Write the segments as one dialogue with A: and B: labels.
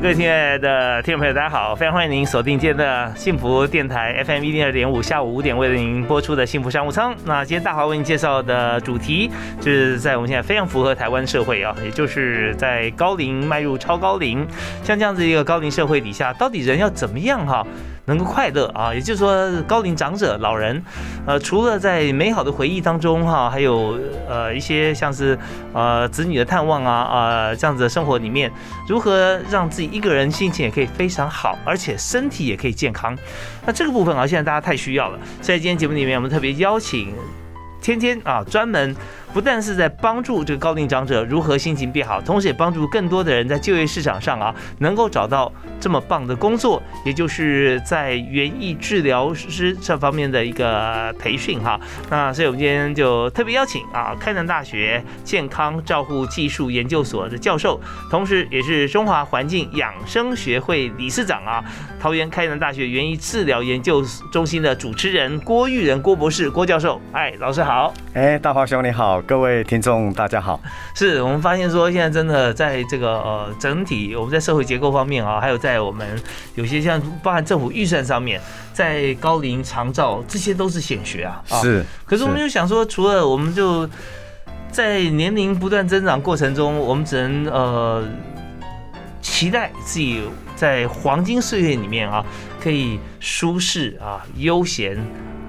A: 各位亲爱的听众朋友，大家好！非常欢迎您锁定今天的幸福电台 FM 一零二点五，下午五点为您播出的幸福商务舱。那今天大华为您介绍的主题，就是在我们现在非常符合台湾社会啊，也就是在高龄迈入超高龄，像这样子一个高龄社会底下，到底人要怎么样哈？能够快乐啊，也就是说，高龄长者、老人，呃，除了在美好的回忆当中哈，还有呃一些像是呃子女的探望啊啊这样子的生活里面，如何让自己一个人心情也可以非常好，而且身体也可以健康？那这个部分啊，现在大家太需要了。在今天节目里面，我们特别邀请天天啊，专门。不但是在帮助这个高龄长者如何心情变好，同时也帮助更多的人在就业市场上啊能够找到这么棒的工作，也就是在园艺治疗师这方面的一个培训哈。那所以我们今天就特别邀请啊，开南大学健康照护技术研究所的教授，同时也是中华环境养生学会理事长啊，桃园开南大学园艺治疗研究中心的主持人郭玉仁郭博士郭教授。哎，老师好。
B: 哎，大华兄你好。各位听众，大家好。
A: 是我们发现说，现在真的在这个呃整体，我们在社会结构方面啊，还有在我们有些像包含政府预算上面，在高龄长照这些都是显学啊。
B: 是。
A: 可是我们就想说，除了我们就在年龄不断增长过程中，我们只能呃期待自己在黄金岁月里面啊，可以舒适啊、悠闲、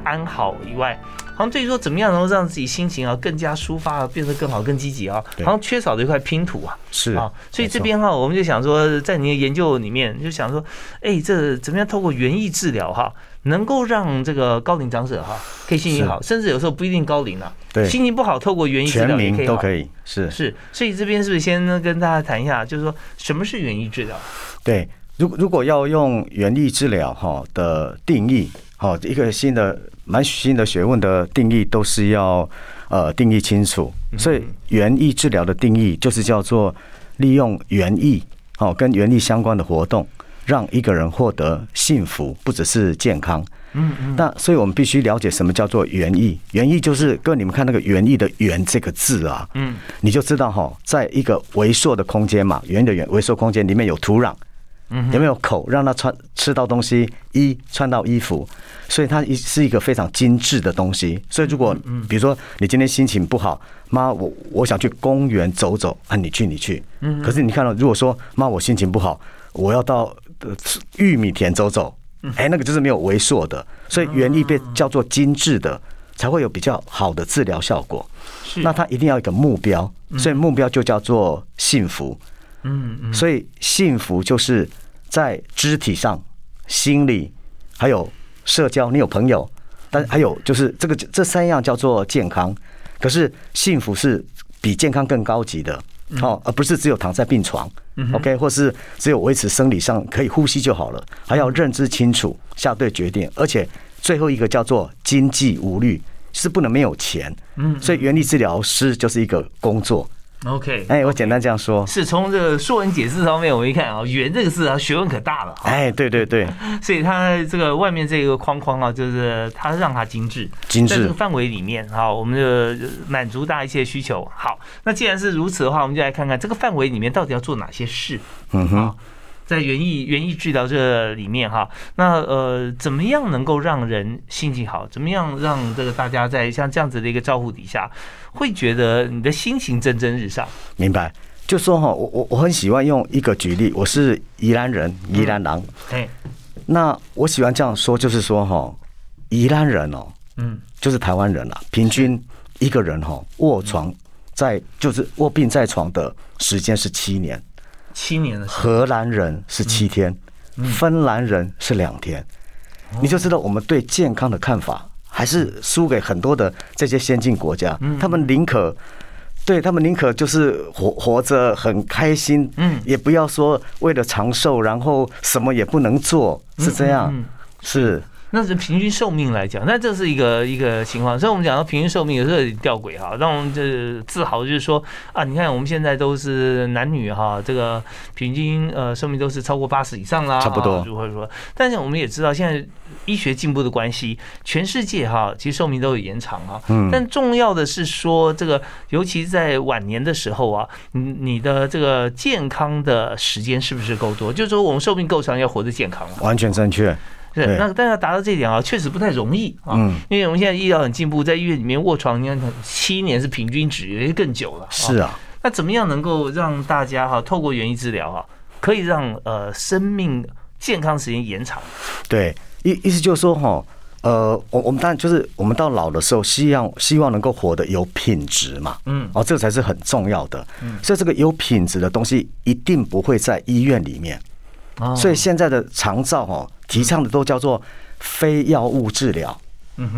A: 安好以外。好像对于说怎么样能够让自己心情啊更加抒发，变得更好、更积极啊，好像缺少的一块拼图啊。
B: 是啊，
A: 所以这边哈，我们就想说，在你的研究里面，就想说，哎，这怎么样透过园艺治疗哈，能够让这个高龄长者哈可以心情好，甚至有时候不一定高龄了，
B: 对，
A: 心情不好，透过园艺治疗也可以
B: 都可以。是
A: 是，所以这边是不是先跟大家谈一下，就是说什么是园艺治疗？
B: 对，如如果要用园艺治疗哈的定义，好一个新的。蛮新的学问的定义都是要呃定义清楚，所以园艺治疗的定义就是叫做利用园艺哦跟园艺相关的活动，让一个人获得幸福，不只是健康。嗯嗯。那所以我们必须了解什么叫做园艺？园艺就是各位你们看那个园艺的园这个字啊，嗯，你就知道哈，在一个微缩的空间嘛，园的园微缩空间里面有土壤。有没有口让他穿吃到东西，衣穿到衣服，所以它一是一个非常精致的东西。所以如果比如说你今天心情不好，妈我我想去公园走走啊，你去你去。嗯。可是你看到如果说妈我心情不好，我要到玉米田走走，哎，那个就是没有猥琐的，所以园艺被叫做精致的，才会有比较好的治疗效果。那它一定要一个目标，所以目标就叫做幸福。嗯嗯。所以幸福就是。在肢体上、心理，还有社交，你有朋友，但还有就是这个这三样叫做健康。可是幸福是比健康更高级的，哦，而不是只有躺在病床，OK，或是只有维持生理上可以呼吸就好了，还要认知清楚，下对决定，而且最后一个叫做经济无虑，是不能没有钱。嗯，所以原理治疗师就是一个工作。
A: OK，
B: 哎，我简单这样说，
A: 是从这个说文解字方面，我一看啊，“圆”这个字啊，学问可大了。
B: 哎，对对对，
A: 所以它这个外面这个框框啊，就是它让它精致，
B: 精致，
A: 在这个范围里面啊，我们就满足大家一些需求。好，那既然是如此的话，我们就来看看这个范围里面到底要做哪些事。嗯哼。在园艺园艺治疗这里面哈，那呃，怎么样能够让人心情好？怎么样让这个大家在像这样子的一个照顾底下，会觉得你的心情蒸蒸日上？
B: 明白？就说哈，我我我很喜欢用一个举例，我是宜兰人，宜兰郎。哎，那我喜欢这样说，就是说哈，宜兰人哦，嗯，就是台湾人了，平均一个人哈卧床在就是卧病在床的时间是七年。
A: 七年的
B: 荷兰人是七天，芬兰人是两天，你就知道我们对健康的看法还是输给很多的这些先进国家。他们宁可对他们宁可就是活活着很开心，嗯，也不要说为了长寿，然后什么也不能做，是这样，是。
A: 那是平均寿命来讲，那这是一个一个情况。所以我们讲到平均寿命有时候有点吊诡哈，让我们这自豪就是说啊，你看我们现在都是男女哈，这个平均呃寿命都是超过八十以上啦，
B: 差不多。
A: 或者说，但是我们也知道现在医学进步的关系，全世界哈其实寿命都有延长啊。嗯。但重要的是说，这个尤其在晚年的时候啊，你你的这个健康的时间是不是够多？就是说我们寿命够长，要活得健康
B: 完全正确。
A: 是，那但要达到这一点啊，确实不太容易啊。嗯，因为我们现在医疗很进步，在医院里面卧床，你看七年是平均值，有些更久了。
B: 是啊，
A: 那怎么样能够让大家哈，透过园艺治疗哈，可以让呃生命健康时间延长？
B: 对，意意思就是说哈，呃，我我们当然就是我们到老的时候，希望希望能够活得有品质嘛。嗯，哦，这个才是很重要的。嗯，所以这个有品质的东西一定不会在医院里面。所以现在的长照哦，提倡的都叫做非药物治疗，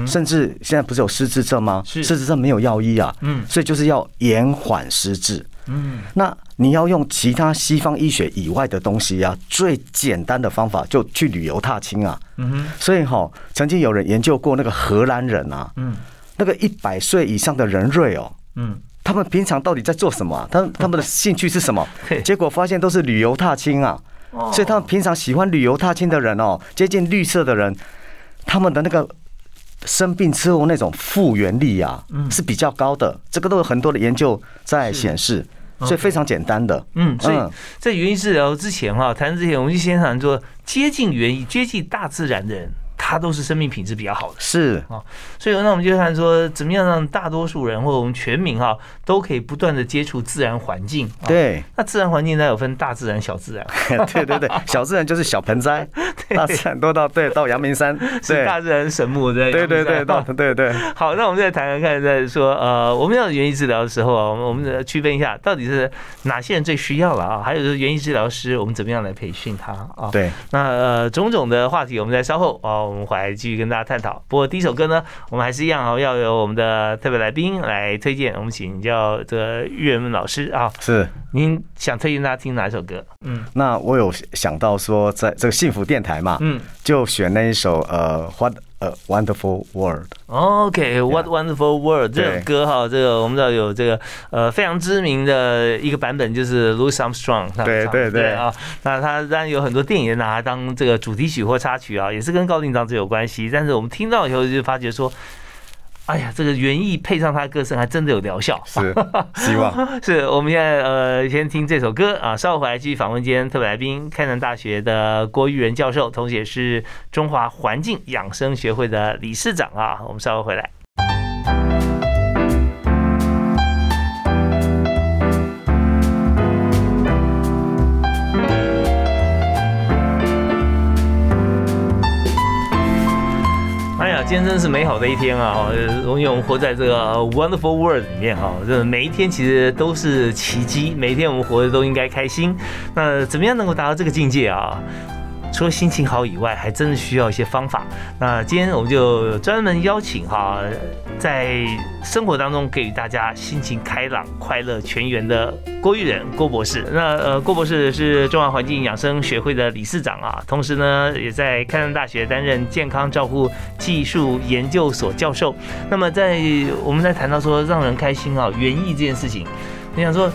B: 甚至现在不是有失智症吗？失智症没有药医啊，嗯，所以就是要延缓失智，嗯，那你要用其他西方医学以外的东西啊，最简单的方法就去旅游踏青啊，嗯哼，所以哈，曾经有人研究过那个荷兰人啊，嗯，那个一百岁以上的人瑞哦，嗯，他们平常到底在做什么？他他们的兴趣是什么？结果发现都是旅游踏青啊。所以，他们平常喜欢旅游踏青的人哦，接近绿色的人，他们的那个生病之后那种复原力啊，是比较高的。这个都有很多的研究在显示，所以非常简单的。
A: 嗯，所以在园艺治疗之前哈，谈之前我们就先谈说接近园艺、接近大自然的人。它都是生命品质比较好的，
B: 是
A: 啊，所以那我们就看说，怎么样让大多数人或者我们全民哈，都可以不断的接触自然环境。
B: 对，
A: 那自然环境呢有分大自然、小自然。
B: 对对对，小自然就是小盆栽，大自然都到对到阳明山，
A: 是大自然神木
B: 对。对对对，到对对。
A: 好，那我们再谈谈看，再说呃，我们要园艺治疗的时候啊，我们我们区分一下，到底是哪些人最需要了啊？还有就是园艺治疗师，我们怎么样来培训他啊？
B: 对，
A: 那呃种种的话题，我们在稍后啊。我们回来继续跟大家探讨。不过第一首歌呢，我们还是一样哦，要由我们的特别来宾来推荐。我们请教这个岳文老师啊，
B: 是
A: 您想推荐大家听哪一首歌？
B: 嗯，那我有想到说，在这个幸福电台嘛，嗯，就选那一首呃花。呃，Wonderful World。
A: OK，What Wonderful World 这首歌哈，这个我们知道有这个呃非常知名的一个版本，就是 Louis Armstrong
B: 对对对
A: 啊，那他当然有很多电影拿它当这个主题曲或插曲啊，也是跟高定章子有关系。但是我们听到以后就发觉说。哎呀，这个园艺配上他的歌声，还真的有疗效。
B: 是，希望
A: 是我们现在呃，先听这首歌啊。稍后回来继续访问今天特别来宾，开南大学的郭玉仁教授，同时也是中华环境养生学会的理事长啊。我们稍后回来。今天真是美好的一天啊！因为我们活在这个 wonderful world 里面哈，这每一天其实都是奇迹，每一天我们活的都应该开心。那怎么样能够达到这个境界啊？除了心情好以外，还真的需要一些方法。那今天我们就专门邀请哈，在生活当中给予大家心情开朗、快乐、全员的郭玉仁郭博士。那呃，郭博士是中华环境养生学会的理事长啊，同时呢，也在开南大学担任健康照护技术研究所教授。那么在我们在谈到说让人开心啊、园艺这件事情，你想说？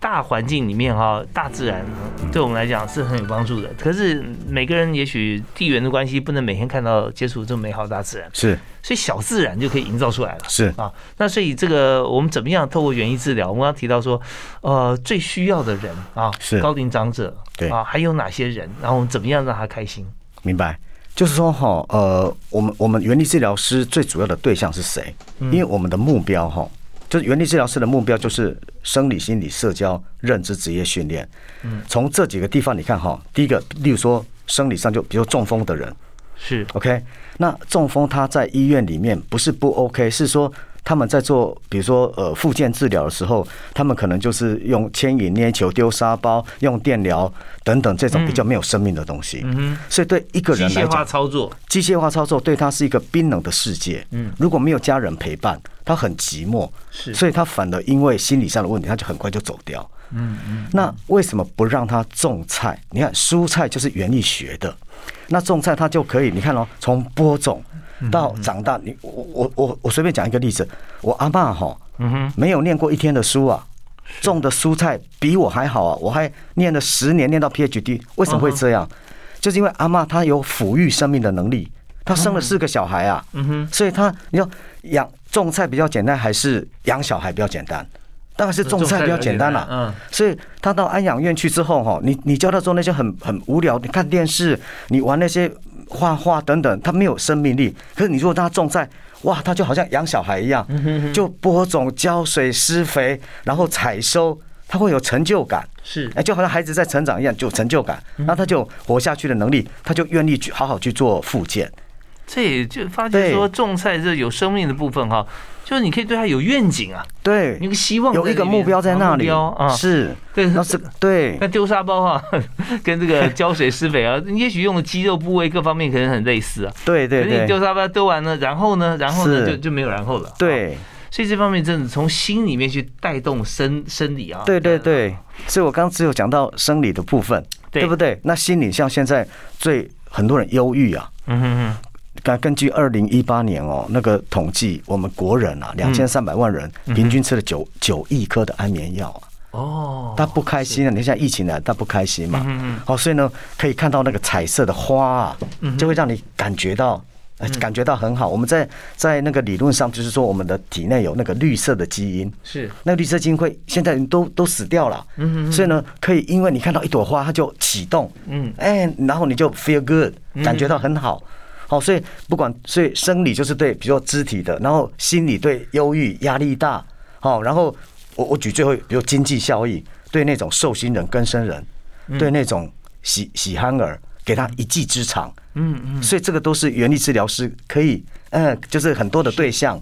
A: 大环境里面哈，大自然对我们来讲是很有帮助的。可是每个人也许地缘的关系，不能每天看到接触这么美好的大自然。
B: 是，
A: 所以小自然就可以营造出来了。
B: 是
A: 啊，那所以这个我们怎么样透过园艺治疗？我们刚刚提到说，呃，最需要的人啊，
B: 是
A: 高龄长者，
B: 对
A: 啊，还有哪些人？然后我们怎么样让他开心？
B: 明白，就是说哈，呃，我们我们园艺治疗师最主要的对象是谁？因为我们的目标哈。就是原理治疗师的目标就是生理、心理、社交、认知、职业训练。嗯，从这几个地方你看哈，第一个，例如说生理上就比如中风的人，
A: 是
B: OK。那中风他在医院里面不是不 OK，是说他们在做，比如说呃复健治疗的时候，他们可能就是用牵引、捏球、丢沙包、用电疗等等这种比较没有生命的东西。嗯哼，所以对一个人
A: 机械化操作，
B: 机械化操作对他是一个冰冷的世界。嗯，如果没有家人陪伴，他很寂寞，
A: 是
B: 所以他反而因为心理上的问题，他就很快就走掉。嗯嗯，那为什么不让他种菜？你看蔬菜就是园艺学的，那种菜他就可以，你看哦，从播种到长大，你我我我我随便讲一个例子，我阿爸哈，没有念过一天的书啊。种的蔬菜比我还好啊！我还念了十年，念到 PhD，为什么会这样？就是因为阿妈她有抚育生命的能力，她生了四个小孩啊，所以她你说养种菜比较简单，还是养小孩比较简单？当然是种菜比较简单啦、
A: 嗯，
B: 所以他到安养院去之后，哈，你你教他做那些很很无聊，你看电视，你玩那些画画等等，他没有生命力。可是你如果让他种菜，哇，他就好像养小孩一样，就播种、浇水、施肥，然后采收，他会有成就感。
A: 是
B: 哎，就好像孩子在成长一样，就有成就感，那他就活下去的能力，他就愿意去好好去做复健。
A: 这也就发觉说种菜这有生命的部分哈，就是你可以对它有愿景啊，
B: 对。
A: 有，个希望
B: 有一个目标在那里。
A: 啊，
B: 是，
A: 对，
B: 那是对。
A: 那丢沙包哈，跟这个 浇水施肥啊，也许用的肌肉部位各方面可能很类似啊。
B: 对对
A: 可是你丢沙包丢完了，然后呢，然后呢就就没有然后了。
B: 对。
A: 所以这方面真的从心里面去带动生生理啊。
B: 对对对，所以我刚刚只有讲到生理的部分，
A: 对。
B: 对不对？那心理像现在最很多人忧郁啊，
A: 嗯哼哼，
B: 根根据二零一八年哦那个统计，我们国人
A: 嗯。
B: 啊两千三百万人平均吃了九九亿颗的安眠药啊，
A: 哦，
B: 他不开心啊！你现在疫情呢，他不开心嘛，嗯好，所以呢可以看到那个彩色的花啊，就会让你感觉到。呃感觉到很好，我们在在那个理论上就是说，我们的体内有那个绿色的基因，
A: 是。
B: 那个绿色基因会现在都都死掉了，嗯所以呢，可以因为你看到一朵花，它就启动，
A: 嗯。
B: 哎，然后你就 feel good，感觉到很好，好，所以不管所以生理就是对，比如说肢体的，然后心理对忧郁、压力大，好，然后我我举最后，比如经济效益，对那种受薪人、跟生人，对那种喜喜憨儿，给他一技之长，
A: 嗯嗯。
B: 所以这个都是原力治疗师可以，嗯，就是很多的对象，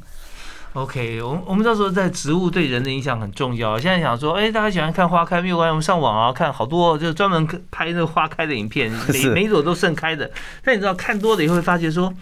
A: ，OK，我们我们到时候在植物对人的影响很重要。现在想说，哎，大家喜欢看花开，没有关系，我们上网啊看好多，就专门拍那个花开的影片，每每一朵都盛开的。但你知道看多了以后会发觉说。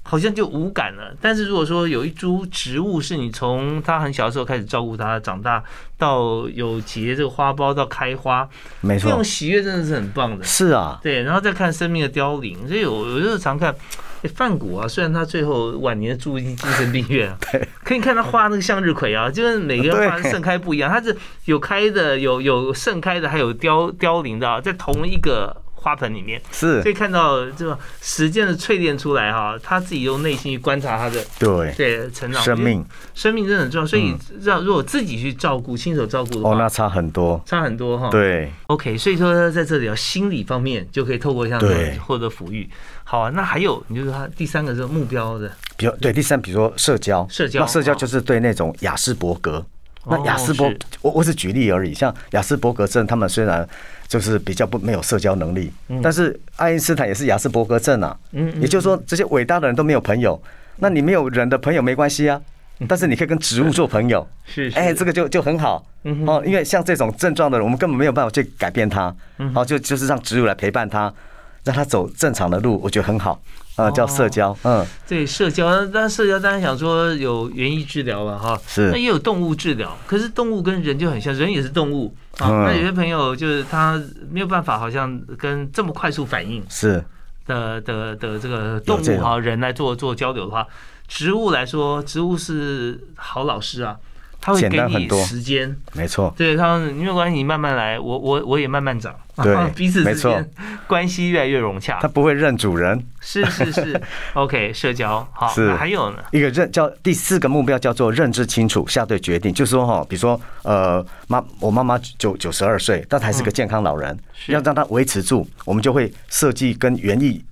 A: 好像就无感了，但是如果说有一株植物是你从它很小的时候开始照顾它，长大到有结这个花苞到开花，
B: 没错
A: 这种，喜悦真的是很棒的。
B: 是啊，
A: 对，然后再看生命的凋零，所以我我就是常看。诶范谷啊，虽然他最后晚年住进精神病院啊，可以看他画那个向日葵啊，就是每个人画的盛开不一样，它是有开的，有有盛开的，还有凋凋零的啊，在同一个花盆里面，
B: 是。
A: 可以看到这个时间的淬炼出来哈，他自己用内心去观察他的
B: 对。
A: 对成长
B: 生命，
A: 生命真的很重要，所以让如果自己去照顾，亲手照顾的
B: 哦，那，差很多，
A: 差很多哈。
B: 对。
A: OK，所以说在这里啊，心理方面就可以透过像
B: 对。
A: 获得抚育。好啊，那还有，你就是他第三个是目标的，
B: 比如对第三，比如说社交，
A: 社交
B: 那社交
A: 哦
B: 就是对那种雅斯伯格。那
A: 哦
B: 雅斯伯，我我是举例而已。像雅斯伯格症，他们虽然就是比较不没有社交能力，但是爱因斯坦也是雅斯伯格症啊。
A: 嗯嗯
B: 也就是说，这些伟大的人都没有朋友，那你没有人的朋友没关系啊，但是你可以跟植物做朋友。
A: 是是。
B: 哎，这个就就很好。
A: 嗯
B: 哦，因为像这种症状的人，我们根本没有办法去改变他，
A: 嗯
B: 好，就就是让植物来陪伴他，让他走正常的路，我觉得很好。啊，叫社交，嗯。
A: 对社交，但社交当然想说有园艺治疗了哈，
B: 是。
A: 那也有动物治疗，可是动物跟人就很像，人也是动物。啊。
B: 嗯。
A: 那有些朋友就是他没有办法，好像跟这么快速反应
B: 是。
A: 的的的这个动物哈人来做做交流的话，植物来说，植物是好老师啊，他会
B: 简
A: 给你
B: 单很多。
A: 时间。
B: 没错，
A: 对他们没有关系，你慢慢来，我我我也慢慢长，
B: 对
A: 彼此
B: 没错。
A: 之间关系越来越融洽。
B: 他。不会认主人。
A: 是是是，OK，社交。好，
B: 是。
A: 还有呢？
B: 一个认叫第四个目标叫做认知清楚，下对决定，就是说哈，比如说呃妈，我妈妈九九十二岁，但她还是个健康老人，
A: 是。
B: 要让她维持住，我们就会设计跟园艺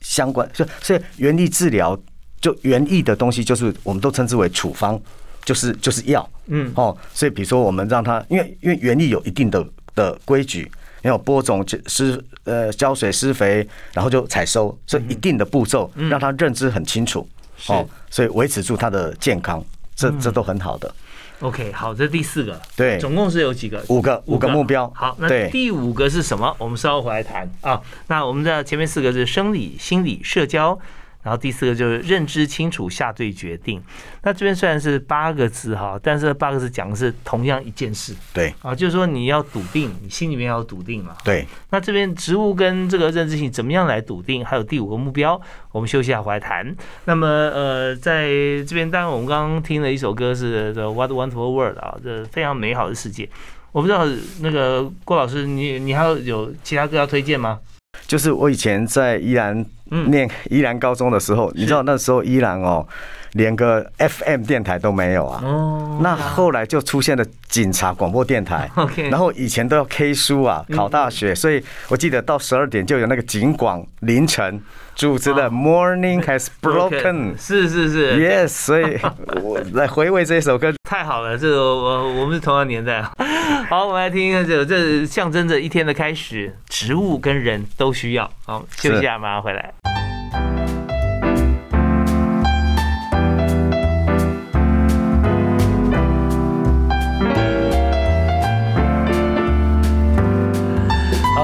B: 相关，所以所以园艺治疗就园艺的东西，就是我们都称之为处方，就是就是药，
A: 嗯
B: 哦，所以比如说我们让他，因为因为园艺有一定的的规矩，你有播种、施呃浇水、施肥，然后就采收，所以一定的步骤让他认知很清楚，哦，所以维持住他的健康，这这都很好的。
A: OK，好，这是第四个，
B: 对，
A: 总共是有几个？
B: 五个五个目标。
A: 好，那
B: 对
A: 第五个是什么？我们稍后回来谈啊。那我们的前面四个是生理、心理、社交，然后第四个就是认知清楚，下对决定。那这边虽然是八个字哈，但是八个字讲的是同样一件事
B: 对
A: 啊，就是说你要笃定，你心里面要笃定嘛。
B: 对，
A: 那这边植物跟这个认知性怎么样来笃定？还有第五个目标，我们休息一下回来谈。那么呃，在这边当然我们刚刚听了一首歌是《The What Wonderful World》啊，这非常美好的世界。我不知道那个郭老师，你你还有有其他歌要推荐吗？
B: 就是我以前在宜兰
A: 嗯。
B: 念宜兰高中的时候，你知道那时候宜兰哦，连个 FM 电台都没有啊。
A: 哦。
B: 那后来就出现了警察广播电台，
A: OK，
B: 然后以前都要 K 书啊，考大学，所以我记得到十二点就有那个警广凌晨主持的
A: 哦
B: Morning Has Broken。
A: 是是是
B: Yes，所以 我来回味这首歌。
A: 太好了，这个我我们是同样年代啊。好，我们来听一下这首，这象征着一天的开始，植物跟人都需要。好，休息一下，马上回来。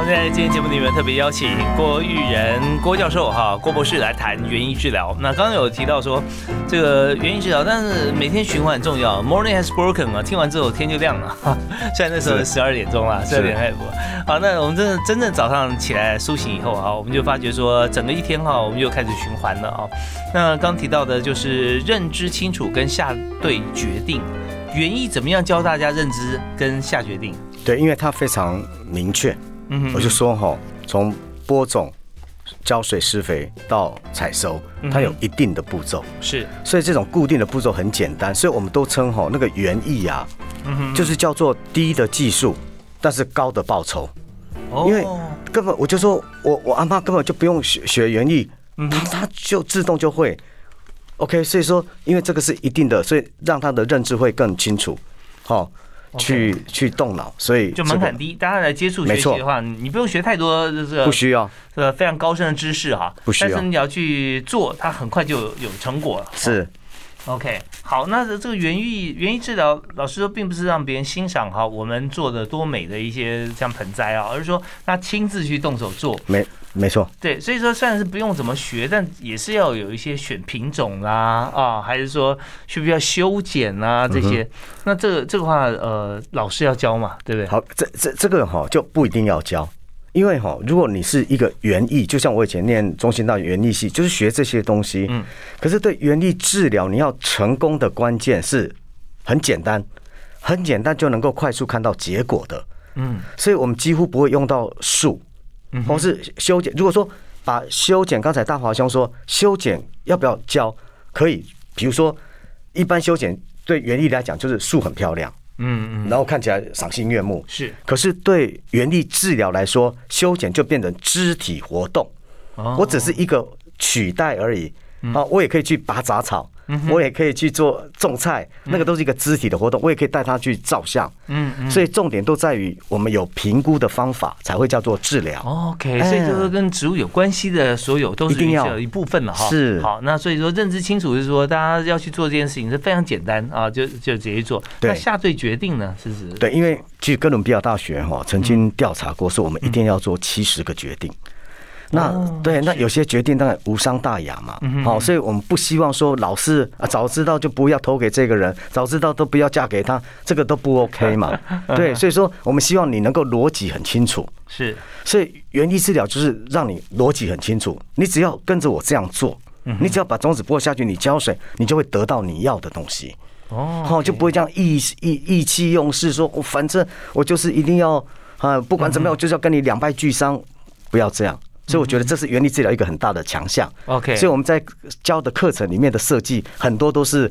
A: 好，在今天节目里面特别邀请郭玉仁郭教授哈郭博士来谈园艺治疗。那刚刚有提到说这个园艺治疗，但是每天循环很重要。Morning has broken 啊，听完之后天就亮了。哈虽然那时候
B: 是
A: 十二点钟了，十二点开始播。好，那我们真的真正早上起来苏醒以后啊，我们就发觉说整个一天哈，我们就开始循环了啊。那刚提到的就是认知清楚跟下对决定。园艺怎么样教大家认知跟下决定？
B: 对，因为它非常明确，
A: 嗯
B: 我就说哈，从播种、浇水、施肥到采收，
A: 嗯
B: 它有一定的步骤，
A: 是，
B: 所以这种固定的步骤很简单，所以我们都称哈那个园艺啊，
A: 嗯，
B: 就是叫做低的技术，但是高的报酬。
A: 哦。
B: 因为根本我就说我我阿妈根本就不用学学园艺，
A: 嗯
B: 她她就自动就会。OK，所以说因为这个是一定的，所以让他的认知会更清楚，好、去去动脑，所以
A: 就
B: 这个
A: 门槛低，大家来接触学习的话，你不用学太多这个
B: 不需要。
A: 呃非常高深的知识哈，
B: 不需要。
A: 但是你要去做，它很快就有有成果了。
B: 是
A: OK，好，那这个园艺园艺治疗，老师说并不是让别人欣赏哈我们做的多美的一些像盆栽啊，而是说他亲自去动手做。
B: 没没错，
A: 对，所以说虽然是不用怎么学，但也是要有一些选品种啦啊，还是说需不需要修剪啊这些。那这个这个话，呃，老师要教嘛，对不对？
B: 好，这这这个哈就不一定要教，因为哈，如果你是一个园艺，就像我以前念中心大学园艺系，就是学这些东西。
A: 嗯。
B: 可是对园艺治疗，你要成功的关键是很简单，很简单就能够快速看到结果的。
A: 嗯
B: 所以我们几乎不会用到术，
A: 嗯
B: 或是修剪。如果说把修剪，刚才大华兄说修剪要不要教？可以，比如说一般修剪对园艺来讲就是树很漂亮，
A: 嗯嗯，
B: 然后看起来赏心悦目。
A: 是。
B: 可是对园艺治疗来说，修剪就变成肢体活动，
A: 哦
B: 我只是一个取代而已。啊，我也可以去拔杂草，
A: 嗯
B: 我也可以去做种菜，那个都是一个肢体的活动。我也可以带他去照相，
A: 嗯嗯。
B: 所以重点都在于我们有评估的方法，才会叫做治疗。
A: OK，所以就是跟植物有关系的所有都是
B: 一定要
A: 一部分了哈。
B: 是
A: 好，那所以说认知清楚是说，大家要去做这件事情是非常简单啊，就就直接做。那下对决定呢，是是
B: 对，因为其实哥伦比亚大学哈曾经调查过，说我们一定要做七十个决定。那
A: 哦
B: 对，那有些决定当然无伤大雅嘛，好，所以我们不希望说老是啊早知道就不要投给这个人，早知道都不要嫁给他，这个都不 OK 嘛。对，所以说我们希望你能够逻辑很清楚，
A: 是。
B: 所以园艺治疗就是让你逻辑很清楚，你只要跟着我这样做，你只要把种子播下去，你浇水，你就会得到你要的东西。
A: 哦，
B: 好，就不会这样意意意气用事，说我反正我就是一定要啊，不管怎么样，我就是要跟你两败俱伤，不要这样。所以我觉得这是原理治疗一个很大的强项。
A: OK，
B: 所以我们在教的课程里面的设计很多都是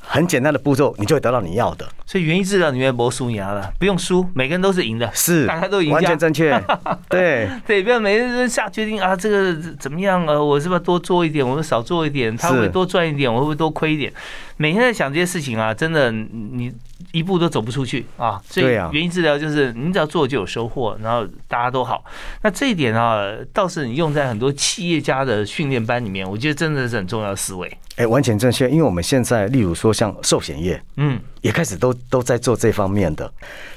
B: 很简单的步骤，你就会得到你要的。
A: 所以园艺治疗里面没输牙了，不用输，每个人都是赢的，
B: 是
A: 大家都赢，
B: 完全正确。对
A: 对，不要每个人下决定啊，这个怎么样？啊，我是不是多做一点？我们少做一点？他会多赚一点？我会不会多亏一点？每天在想这些事情啊，真的你一步都走不出去啊。所以原因治疗就是你只要做就有收获，然后大家都好。那这一点啊，倒是你用在很多企业家的训练班里面，我觉得真的是很重要的思维。
B: 哎，完全正确，因为我们现在例如说像寿险业，嗯，也开始都都在做这方面的。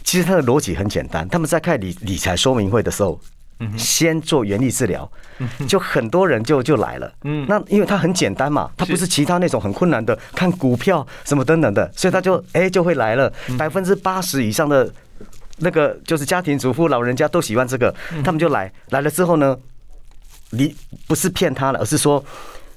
B: 其实它的逻辑很简单，他们在开理理财说明会的时候，先做原力治疗，就很多人就就来了。嗯，那因为它很简单嘛，它不是其他那种很困难的看股票什么等等的，所以他就哎就会来了。百分之八十以上的那个就是家庭主妇老人家都喜欢这个，他们就来来了之后呢，你不是骗他了，而是说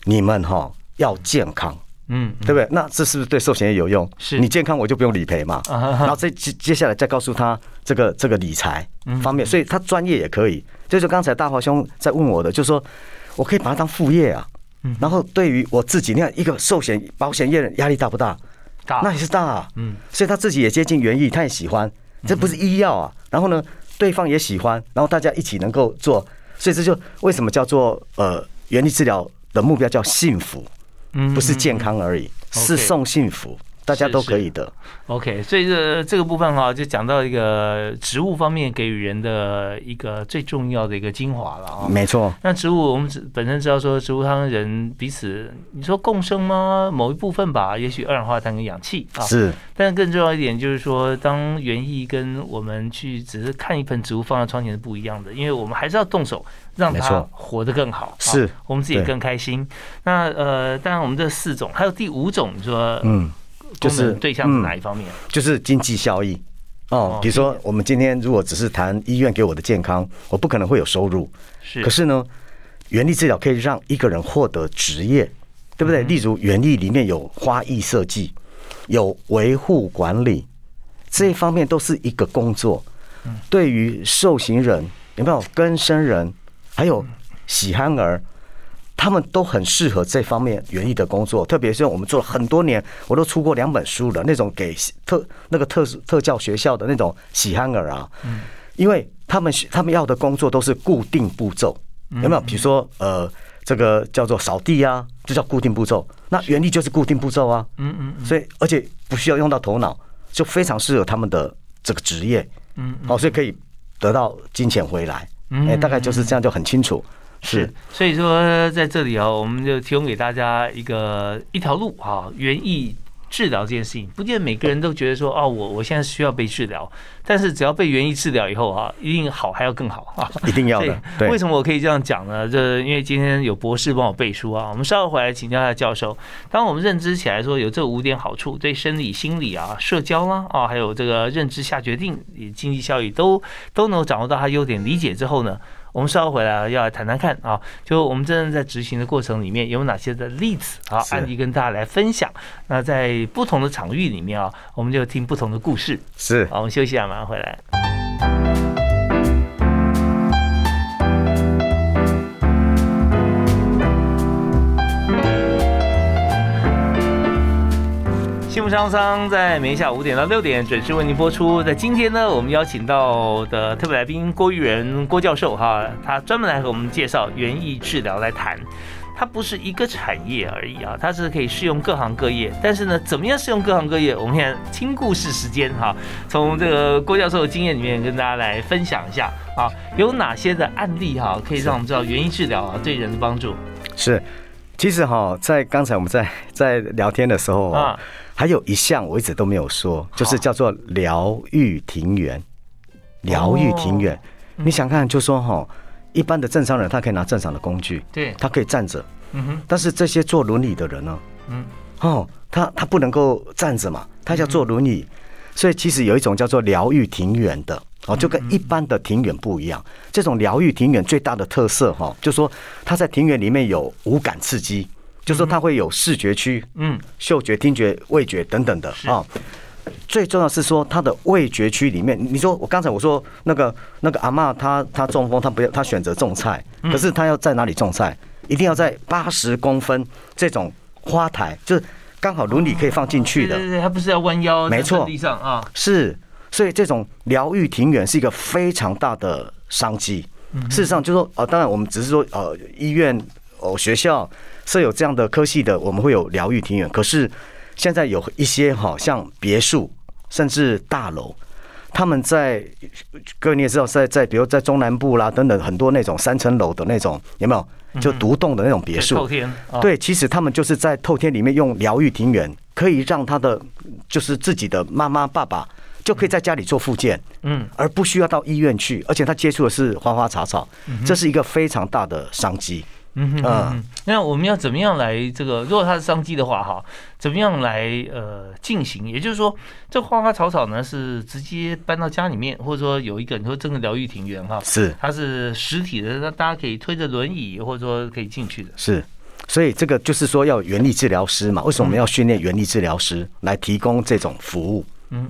B: 你们哈。要健康，嗯，对不对？那这是不是对寿险也有用？
A: 是
B: 你健康，我就不用理赔嘛。然后再接接下来再告诉他这个这个理财方面，所以他专业也可以。就是刚才大华兄在问我的，就是说我可以把它当副业啊。然后对于我自己，你看一个寿险保险业压力大不大？
A: 大，
B: 那也是大。啊。嗯，所以他自己也接近园艺，他也喜欢。这不是医药啊。然后呢，对方也喜欢，然后大家一起能够做，所以这就为什么叫做呃园艺治疗的目标叫幸福。不是健康而已，是送幸福。大家都可以的
A: ，OK。所以这这个部分哈，就讲到一个植物方面给予人的一个最重要的一个精华了啊。
B: 没错。
A: 那植物我们本身知道说，植物它跟人彼此，你说共生吗？某一部分吧，也许二氧化碳跟氧气啊。
B: 是。
A: 但更重要一点就是说，当园艺跟我们去只是看一盆植物放在窗前是不一样的，因为我们还是要动手让它活得更好，
B: 是
A: 我们自己更开心。那呃，当然我们这四种，还有第五种，你说嗯。就是对象是哪一方面？
B: 就是经济效益哦。比如说，我们今天如果只是谈医院给我的健康，我不可能会有收入。
A: 是。
B: 可是呢，原力治疗可以让一个人获得职业，对不对？例如园艺里面有花艺设计，有维护管理，这一方面都是一个工作。对于受刑人有没有更生人，还有喜憨儿？他们都很适合这方面园艺的工作，特别是我们做了很多年，我都出过两本书了。那种给特那个特特教学校的那种喜憨儿啊，嗯，因为他们他们要的工作都是固定步骤，有没有？比如说呃，这个叫做扫地啊，就叫固定步骤。那园艺就是固定步骤啊，嗯嗯，所以而且不需要用到头脑，就非常适合他们的这个职业，嗯，好，所以可以得到金钱回来，哎，大概就是这样，就很清楚。是，
A: 所以说在这里啊，我们就提供给大家一个一条路啊，园艺治疗这件事情，不见得每个人都觉得说，哦，我我现在需要被治疗，但是只要被园艺治疗以后啊，一定好，还要更好啊，
B: 一定要的。对，
A: 为什么我可以这样讲呢？这因为今天有博士帮我背书啊，我们稍后回来请教一下教授。当我们认知起来说有这五点好处，对生理、心理啊、社交啦啊，还有这个认知下决定、经济效益都都能掌握到它优点，理解之后呢？我们稍后回来要来谈谈看啊，就我们真正在执行的过程里面有哪些的例子啊案例跟大家来分享。那在不同的场域里面啊，我们就听不同的故事。
B: 是，
A: 好，我们休息一下，马上回来。幸福商商在每下五点到六点准时为您播出。在今天呢，我们邀请到的特别来宾郭玉仁郭教授哈，他专门来和我们介绍园艺治疗来谈。它不是一个产业而已啊，它是可以适用各行各业。但是呢，怎么样适用各行各业？我们现在听故事时间哈，从这个郭教授的经验里面跟大家来分享一下啊，有哪些的案例哈，可以让我们知道园艺治疗啊对人的帮助。
B: 是，其实哈，在刚才我们在在聊天的时候啊。还有一项我一直都没有说，就是叫做疗愈庭园。疗愈庭园，你想看，就说哈，一般的正常人他可以拿正常的工具，
A: 对，
B: 他可以站着，嗯哼。但是这些坐轮椅的人呢，嗯，哦，他他不能够站着嘛，他要坐轮椅，所以其实有一种叫做疗愈庭园的，哦，就跟一般的庭园不一样。这种疗愈庭园最大的特色哈，就说它在庭园里面有五感刺激。就说它会有视觉区，嗯，嗅觉、听觉、味觉等等的啊。最重要是说它的味觉区里面，你说我刚才我说那个那个阿妈她她中风，她不要她选择种菜，可是她要在哪里种菜？一定要在八十公分这种花台，就是刚好轮椅可以放进去的，
A: 对对对，他不是要弯腰
B: 没错
A: 在地上啊，
B: 是，所以这种疗愈庭园是一个非常大的商机。事实上，就说呃，当然我们只是说呃，医院哦、学校设有这样的科系的，我们会有疗愈庭园。可是现在有一些哈，像别墅甚至大楼，他们在各位你也知道，在在比如在中南部啦等等很多那种三层楼的那种有没有？就独栋的那种别墅，对，其实他们就是在透天里面用疗愈庭园，可以让他的就是自己的妈妈爸爸就可以在家里做复健，
A: 嗯，
B: 而不需要到医院去，而且他接触的是花花草草，这是一个非常大的商机。
A: 嗯哼那我们要怎么样来这个？如果它是商机的话，哈，怎么样来呃进行？也就是说，这花花草草呢是直接搬到家里面，或者说有一个你说真的疗愈庭园哈，
B: 是
A: 它是实体的，那大家可以推着轮椅，或者说可以进去的。
B: 是，所以这个就是说要有原力治疗师嘛？为什么我们要训练原力治疗师来提供这种服务？
A: 嗯，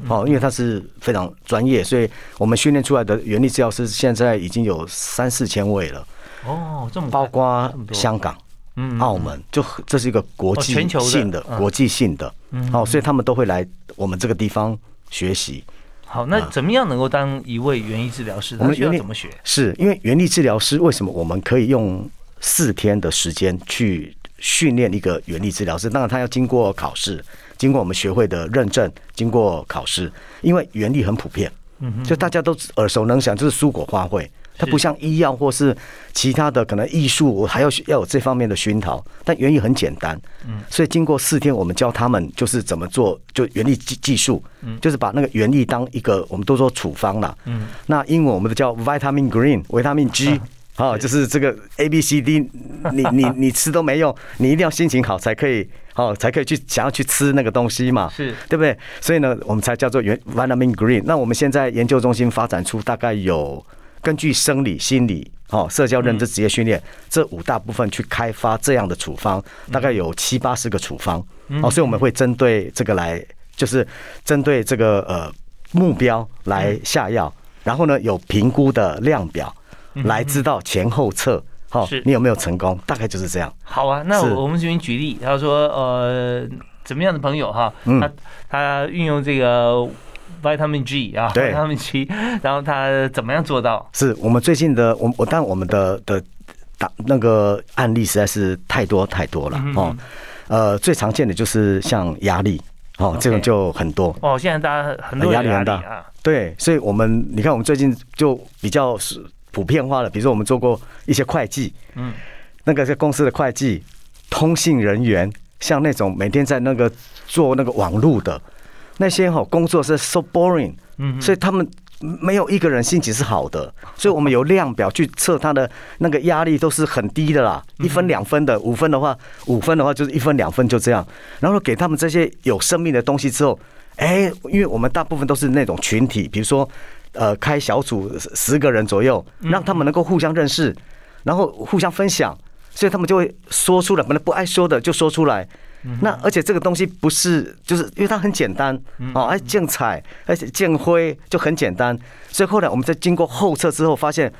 B: 哦，因为他是非常专业，所以我们训练出来的原力治疗师现在已经有三四千位了，
A: 哦，这么
B: 包括香港。
A: 嗯
B: 澳门，就这是一个国际性的、
A: 嗯
B: 国际性的，哦，所以他们都会来我们这个地方学习。
A: 好，那怎么样能够当一位园艺治疗师？他需要
B: 我们园艺
A: 怎么学？
B: 是因为原力治疗师为什么我们可以用四天的时间去训练一个原力治疗师？当然，他要经过考试，经过我们学会的认证，经过考试。因为原力很普遍，就大家都耳熟能详，就是蔬果花卉。它不像医药或是其他的可能艺术，我还要要有这方面的熏陶。但原理很简单，所以经过四天，我们教他们就是怎么做，就原力技技术，就是把那个原力当一个，我们都说处方啦。那英文我们都叫 vitamin green 维他命 G。啊，就是这个 A B C D，你你你吃都没用，你一定要心情好才可以，哦，才可以去想要去吃那个东西嘛，
A: 是
B: 对不对？所以呢，我们才叫做原 vitamin green。那我们现在研究中心发展出大概有根据生理、心理、哦社交认知、职业训练这五大部分去开发这样的处方，大概有七八十个处方。哦，所以我们会针对这个来，就是针对这个呃目标来下药，然后呢有评估的量表来知道前后测。好
A: 是，
B: 你有没有成功？大概就是这样。
A: 好啊，那
B: 是
A: 我们这边举例，他说呃怎么样的朋友哈，
B: 嗯
A: 他他运用这个 vitamin G 啊
B: 对
A: ，vitamin G，然后他怎么样做到？
B: 是我们最近的，我我但我们的的打那个案例实在是太多太多了
A: 嗯
B: 哦。呃，最常见的就是像压力哦，这种就很多。
A: 哦，现在大家很多压
B: 压力很大
A: 啊，
B: 对，所以我们你看，我们最近就比较是普遍化了，比如说我们做过一些会计，
A: 嗯，
B: 那个是公司的会计、通信人员，像那种每天在那个做那个网路的那些哈工作是 so boring，
A: 嗯
B: 所以他们没有一个人心情是好的，所以我们有量表去测他的那个压力都是很低的啦，一分两分的，五分的话，五分的话就是一分两分就这样，然后给他们这些有生命的东西之后，哎，因为我们大部分都是那种群体，比如说呃开小组十十个人左右，让他们能够互相认识，然后互相分享，所以他们就会说出来，本来不爱说的就说出来。那而且这个东西不是，就是因为它很简单哦，哎建彩，而且建灰就很简单，所以后来我们在经过后测之后，发现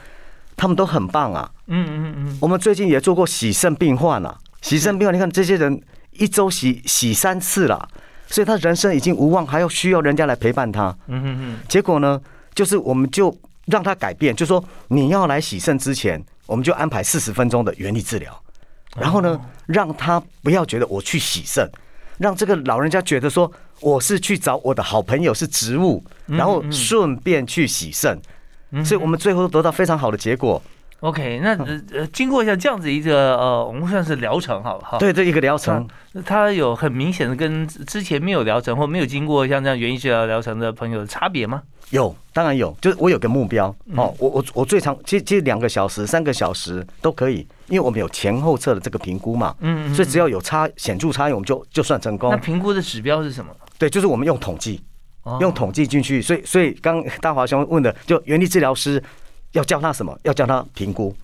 B: 他们都很棒啊。
A: 嗯嗯嗯，
B: 我们最近也做过洗肾病患啊，洗肾病患，你看这些人一周洗洗三次了，所以他人生已经无望，还要需要人家来陪伴他。
A: 嗯嗯嗯，
B: 结果呢，就是我们就让他改变，就说你要来洗肾之前，我们就安排四十分钟的原理治疗，然后呢，让他不要觉得我去洗肾，让这个老人家觉得说我是去找我的好朋友是植物，然后顺便去洗肾，所以我们最后得到非常好的结果。
A: OK，那呃呃，经过像这样子一个呃，我们算是疗程好不好。
B: 对，这一个疗程。
A: 它有很明显的跟之前没有疗程或没有经过像这样园艺治疗疗程的朋友的差别吗？
B: 有，当然有，就是我有个目标哦，我我我最长其实其实两个小时、三个小时都可以，因为我们有前后测的这个评估嘛，
A: 嗯嗯，
B: 所以只要有差显著差异，我们就就算成功那。
A: 评估的指标是什么？
B: 对，就是我们用统计，
A: 哦
B: 用统计进去，所以所以刚大华兄问的，就原地治疗师要教他什么？要教他评估，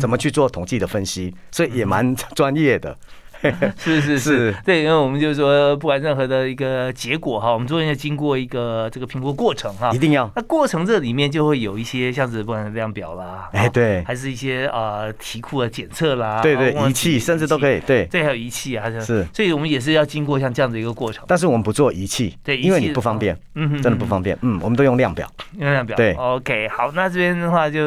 B: 怎么去做统计的分析，所以也蛮 专业的。
A: 是是是
B: 是，
A: 对，因为我们就是说，不管任何的一个结果哈，我们中间要经过一个这个评估过程哈
B: 一。定要，
A: 那过程这里面就会有一些像是不管是量表啦，啊，
B: 哎对
A: 还是一些呃题库的检测啦，
B: 对对，
A: 啊
B: 仪器甚至都可，以，对，
A: 对，还有仪器啊，
B: 是。
A: 所以我们也是要经过像这样的一个过程。
B: 但是我们不做仪器，
A: 对
B: 因为你不方便，
A: 嗯哼
B: 真的不方便。嗯，我们都用量表。
A: 用量表。
B: 对
A: ，OK，好，那这边的话就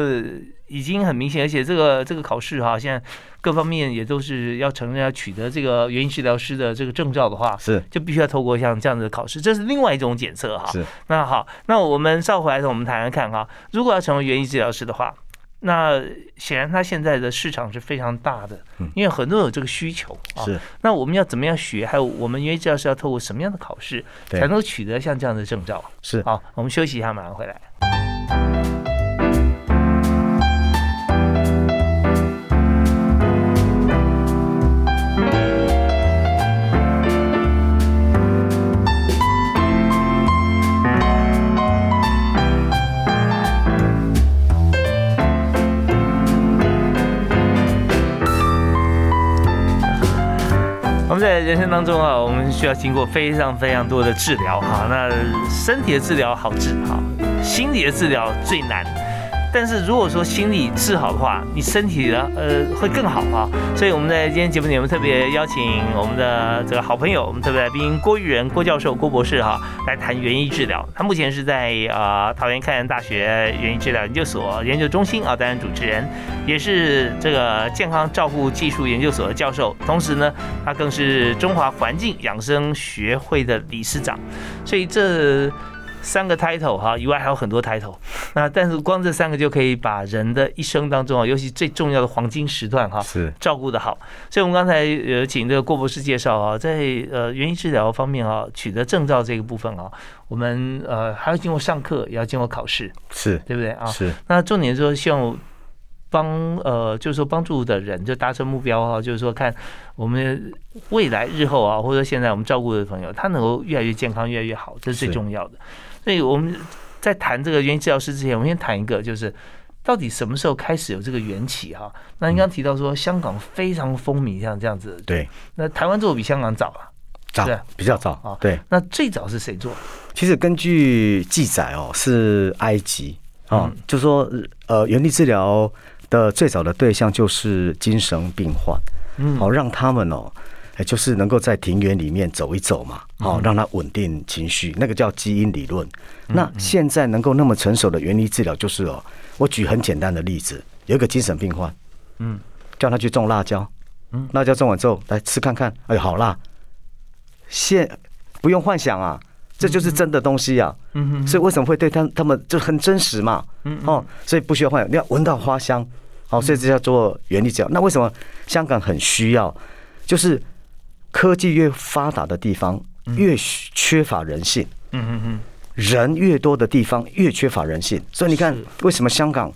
A: 已经很明显，而且这个这个考试哈，现在各方面也都是要承认要取得这个原因治疗师的这个证照的话，
B: 是
A: 就必须要透过像这样子的考试，这是另外一种检测哈。
B: 是，
A: 那好，那我们稍回来的时候，我们谈谈看哈，如果要成为原因治疗师的话。那显然，他现在的市场是非常大的，因为很多人有这个需求啊。
B: 是，
A: 那我们要怎么样学？还有，我们原因治疗师要透过什么样的考试，
B: 对
A: 才能取得像这样的证照？
B: 是。
A: 好，我们休息一下，马上回来。在人生当中啊，我们需要经过非常非常多的治疗哈。那身体的治疗好治哈，心理的治疗最难。但是如果说心理治好的话，你身体的呃会更好哈。所以我们在今天节目里，我们特别邀请我们的这个好朋友，我们特别来宾郭玉仁郭教授郭博士哈，来谈园艺治疗。他目前是在呃桃园开南大学园艺治疗研究所研究中心啊担任主持人，也是这个健康照护技术研究所的教授，同时呢，他更是中华环境养生学会的理事长。所以这三个 title 哈，以外还有很多 title。那但是光这三个就可以把人的一生当中啊，尤其最重要的黄金时段哈，
B: 是
A: 照顾的好。所以我们刚才呃请这个郭博士介绍啊，在呃园艺治疗方面啊，取得证照这个部分啊，我们呃还要经过上课，也要经过考试，
B: 是
A: 对不对啊？
B: 是
A: 那重点就是希望帮呃，就是说帮助的人就达成目标哈，就是说看我们未来日后啊，或者说现在我们照顾的朋友，他能够越来越健康，越来越好，这是最重要的。所以我们在谈这个园艺治疗师之前，我们先谈一个，就是到底什么时候开始有这个缘起哈？那您刚刚提到说香港非常风靡，像这样子，
B: 对，
A: 那台湾做比香港早啊。
B: 早
A: 是
B: 比较早
A: 啊。
B: 对，
A: 那最早是谁做？
B: 其实根据记载哦，是埃及哦
A: 嗯，
B: 就说呃，原地治疗的最早的对象就是精神病患，
A: 嗯
B: 好、让他们哦。哎，就是能够在庭园里面走一走嘛，
A: 嗯
B: 好、让他稳定情绪，那个叫基因理论。那现在能够那么成熟的原理治疗，就是哦，我举很简单的例子，有一个精神病患，
A: 嗯，
B: 叫他去种辣椒，
A: 嗯，
B: 辣椒种完之后来吃看看，哎呦好辣，现不用幻想啊，这就是真的东西啊，
A: 嗯哼
B: 所以为什么会对他他们就很真实嘛，
A: 嗯
B: 哦，所以不需要幻想，你要闻到花香，好，所以这叫做原理治疗。那为什么香港很需要？就是科技越发达的地方，越缺乏人性。
A: 嗯嗯嗯，
B: 人越多的地方越缺乏人性，所以你看为什么香港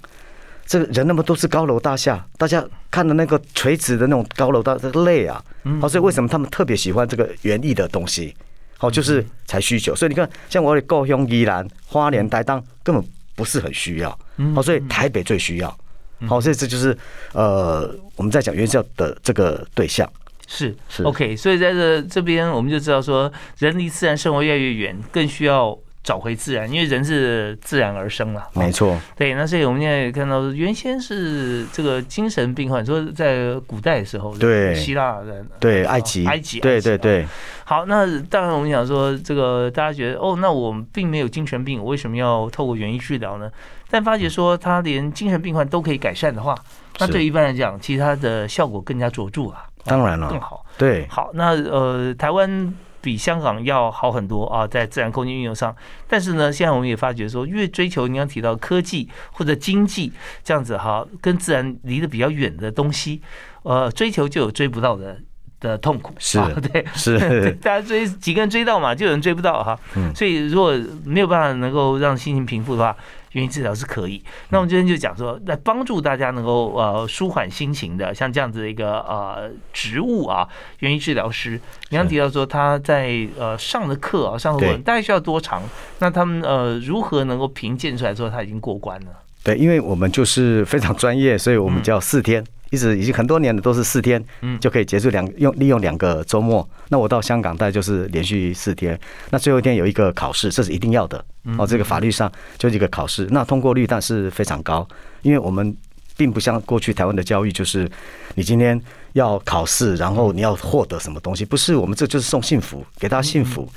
B: 这个人那么多是高楼大厦，大家看的那个垂直的那种高楼大厦累啊，好，所以为什么他们特别喜欢这个园艺的东西？好，就是才需求。所以你看，像我的高雄、宜兰、花莲、台当根本不是很需要，好，所以台北最需要。好，所以这就是呃我们在讲原教的这个对象。
A: 是
B: 是。
A: OK，所以在这这边我们就知道说，人离自然生活越来越远，更需要找回自然，因为人是自然而生了。
B: 没错，
A: 对，那所以我们现在也看到，原先是这个精神病患，说在古代的时候，
B: 对。
A: 希腊人，
B: 对，埃及，
A: 埃及，
B: 对对对，
A: 好，那当然我们想说，这个大家觉得哦，那我们并没有精神病，我为什么要透过园艺治疗呢？但发觉说，他连精神病患都可以改善的话，那对一般来讲，其实它的效果更加卓著啊，
B: 当然了
A: 更好。
B: 对，
A: 好，那呃，台湾比香港要好很多啊，在自然空间运用上。但是呢，现在我们也发觉说，越追求你刚提到科技或者经济这样子哈，跟自然离得比较远的东西，呃，追求就有追不到的的痛苦。
B: 是
A: 啊对。
B: 是
A: 大家追几个人追到嘛，就有人追不到哈。
B: 嗯
A: 所以如果没有办法能够让心情平复的话，园艺治疗是可以。那我们今天就讲说，来帮助大家能够呃舒缓心情的，像这样子的一个呃植物啊，园艺治疗师。你刚提到说他在呃上的课啊，上的课大概需要多长？那他们呃如何能够评鉴出来说他已经过关了？
B: 对，因为我们就是非常专业，所以我们叫四天，一直已经很多年了，都是四天，
A: 嗯
B: 就可以结束两用利用两个周末。那我到香港大概就是连续四天，那最后一天有一个考试，这是一定要的哦。这个法律上就是一个考试，那通过率但是非常高，因为我们并不像过去台湾的教育，就是你今天要考试，然后你要获得什么东西，不是我们这就是送幸福，给大家幸福。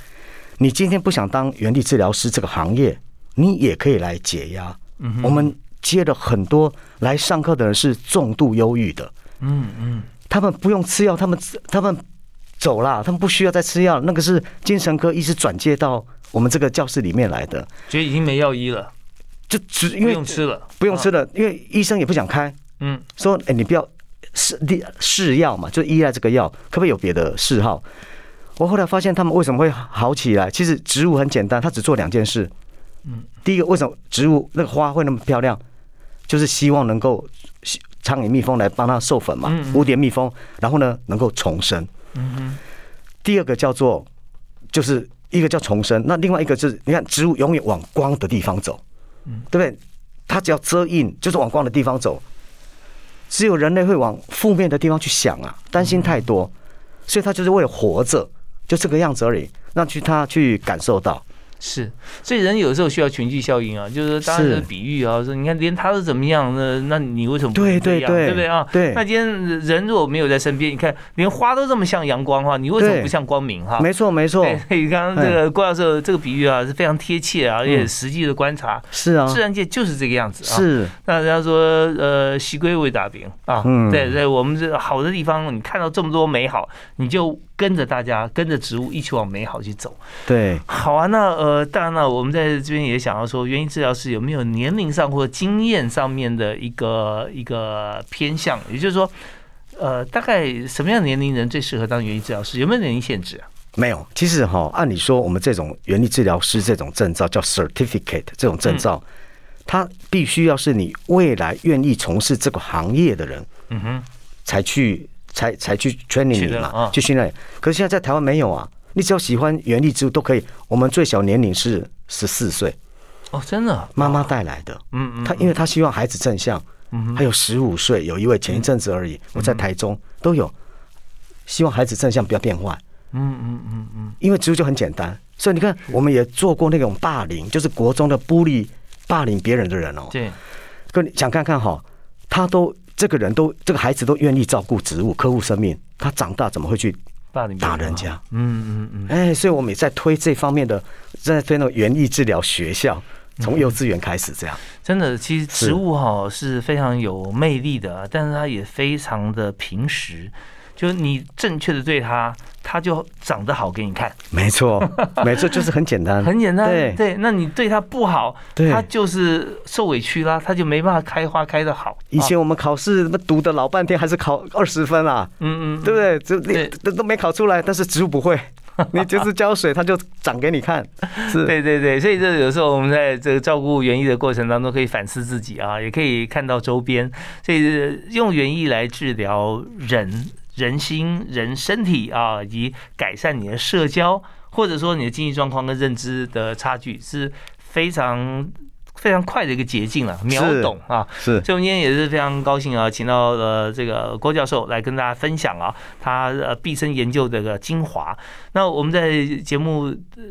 B: 你今天不想当原地治疗师这个行业，你也可以来解压。我们接了很多来上课的人是重度忧郁的，
A: 嗯嗯，
B: 他们不用吃药，他们他们走了，他们不需要再吃药，那个是精神科医师转介到我们这个教室里面来的，
A: 觉得已经没药医了，
B: 就只因为
A: 不
B: 为
A: 用吃了，
B: 不用吃了，因为医生也不想开，
A: 嗯。
B: 说哎、你不要试试药嘛，就依赖这个药，可不可以有别的嗜好？我后来发现他们为什么会好起来？其实植物很简单，它只做两件事。
A: 嗯，
B: 第一个，为什么植物那个花会那么漂亮？就是希望能够苍蝇、蜜蜂来帮它授粉嘛蝴蝶、蜜蜂，然后呢能够重生。
A: 嗯哼，
B: 第二个叫做，就是一个叫重生，那另外一个就是，你看植物永远往光的地方走，
A: 嗯
B: 对不对？它只要遮阴，就是往光的地方走。只有人类会往负面的地方去想啊，担心太多，所以它就是为了活着，就这个样子而已，让去他去感受到。
A: 是，所以人有时候需要群聚效应啊，就是当然
B: 是
A: 是比喻啊，说你看连他都怎么样，那那你为什么不
B: 对
A: 这样
B: 对对
A: 对不对啊？
B: 对
A: 那今天人如果没有在身边，你看连花都这么像阳光的话，你为什么不像光明哈？
B: 没错，没错，
A: 对，所以刚刚这个郭教授这个比喻啊是非常贴切啊，而且
B: 嗯
A: 实际的观察，
B: 是啊，
A: 自然界就是这个样子啊。
B: 是，
A: 那人家说，呃，习归为大饼啊，
B: 嗯
A: 在在我们这好的地方，你看到这么多美好，你就跟着大家，跟着植物一起往美好去走。
B: 对，
A: 好啊，那呃，当然了，我们在这边也想要说，原因治疗师有没有年龄上或经验上面的一个一个偏向？也就是说，呃，大概什么样的年龄人最适合当原因治疗师？有没有年龄限制啊？
B: 没有。其实哈，按理说我们这种园艺治疗师这种证照叫 certificate 这种证照，它必须要是你未来愿意从事这个行业的人
A: 嗯哼，
B: 才去才才去 training 嘛，去训练。可是现在在台湾没有啊，你只要喜欢原力植物都可以。我们最小年龄是十四岁，
A: 哦，真的，
B: 妈妈带来的。
A: 嗯嗯，
B: 他因为他希望孩子正向，
A: 嗯哼。
B: 还有十五岁有一位前一阵子而已，我在台中都有，希望孩子正向不要变坏。
A: 嗯嗯嗯嗯，
B: 因为植物就很简单，所以你看，我们也做过那种霸凌，就是国中的孤立霸凌别人的人哦。
A: 对，
B: 跟你想看看哈，他都这个人都这个孩子都愿意照顾植物、呵护生命，他长大怎么会去
A: 霸凌别
B: 打人家？
A: 嗯嗯嗯，
B: 哎，所以我们也在推这方面的，在推那个园艺治疗学校，从幼稚园开始这样。
A: 真的，其实植物哈是非常有魅力的，但是它也非常的平实。就是你正确的对它，它就长得好给你看，
B: 没错，没错，就是很简单，
A: 很简单。
B: 对
A: 对，那你对它不好，
B: 对
A: 它就是受委屈啦，它就没办法开花开的好。啊
B: 以前我们考试读的老半天，还是考二十分啊，
A: 嗯嗯，
B: 对不对？这
A: 你
B: 都都没考出来，但是植物不会，你就是浇水，它就长给你看。是，
A: 对对对，所以这有时候我们在这个照顾园艺的过程当中，可以反思自己啊，也可以看到周边，所以用园艺来治疗人、人心、人身体啊，以及改善你的社交，或者说你的经济状况跟认知的差距，是非常非常快的一个捷径了，秒懂啊。
B: 是
A: 所以我们今天也是非常高兴啊，请到了这个郭教授来跟大家分享啊，他呃毕生研究的个精华。那我们在节目呃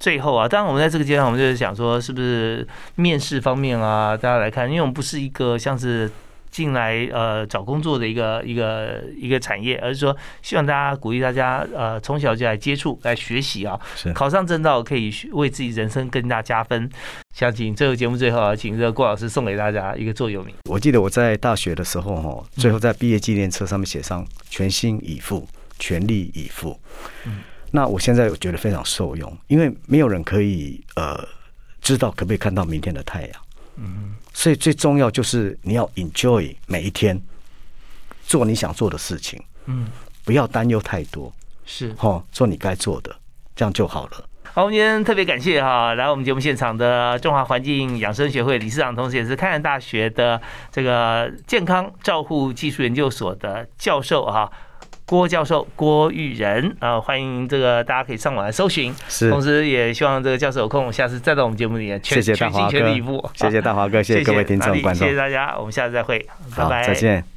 A: 最后啊，当然我们在这个阶段，我们就是想说，是不是面试方面啊，大家来看，因为我们不是一个像是。进来呃找工作的一个一个一个产业，而是说希望大家鼓励大家呃从小就来接触来学习啊，考上证照可以为自己人生更加加分。想请这个节目最后啊，请这个郭老师送给大家一个座右铭。
B: 我记得我在大学的时候，哈，最后在毕业纪念册上面写上“全心以赴，全力以赴”。
A: 嗯
B: 那我现在我觉得非常受用，因为没有人可以呃知道可不可以看到明天的太阳。
A: 嗯
B: 所以最重要就是你要 enjoy 每一天，做你想做的事情，
A: 嗯，
B: 不要担忧太多，
A: 是。
B: 哈，做你该做的，这样就好了。
A: 好，我们今天特别感谢哈，来我们节目现场的中华环境养生学会理事长，同时也是开南大学的这个健康照护技术研究所的教授哈。郭教授郭玉仁啊，欢迎这个大家可以上网来搜寻。
B: 是，
A: 同时也希望这个教授有空，下次再到我们节目里面全
B: 谢谢大华哥，
A: 全力以赴。
B: 谢谢大华哥，谢谢 各位听众观众，
A: 谢谢大家，我们下次再会，拜拜，
B: 再见。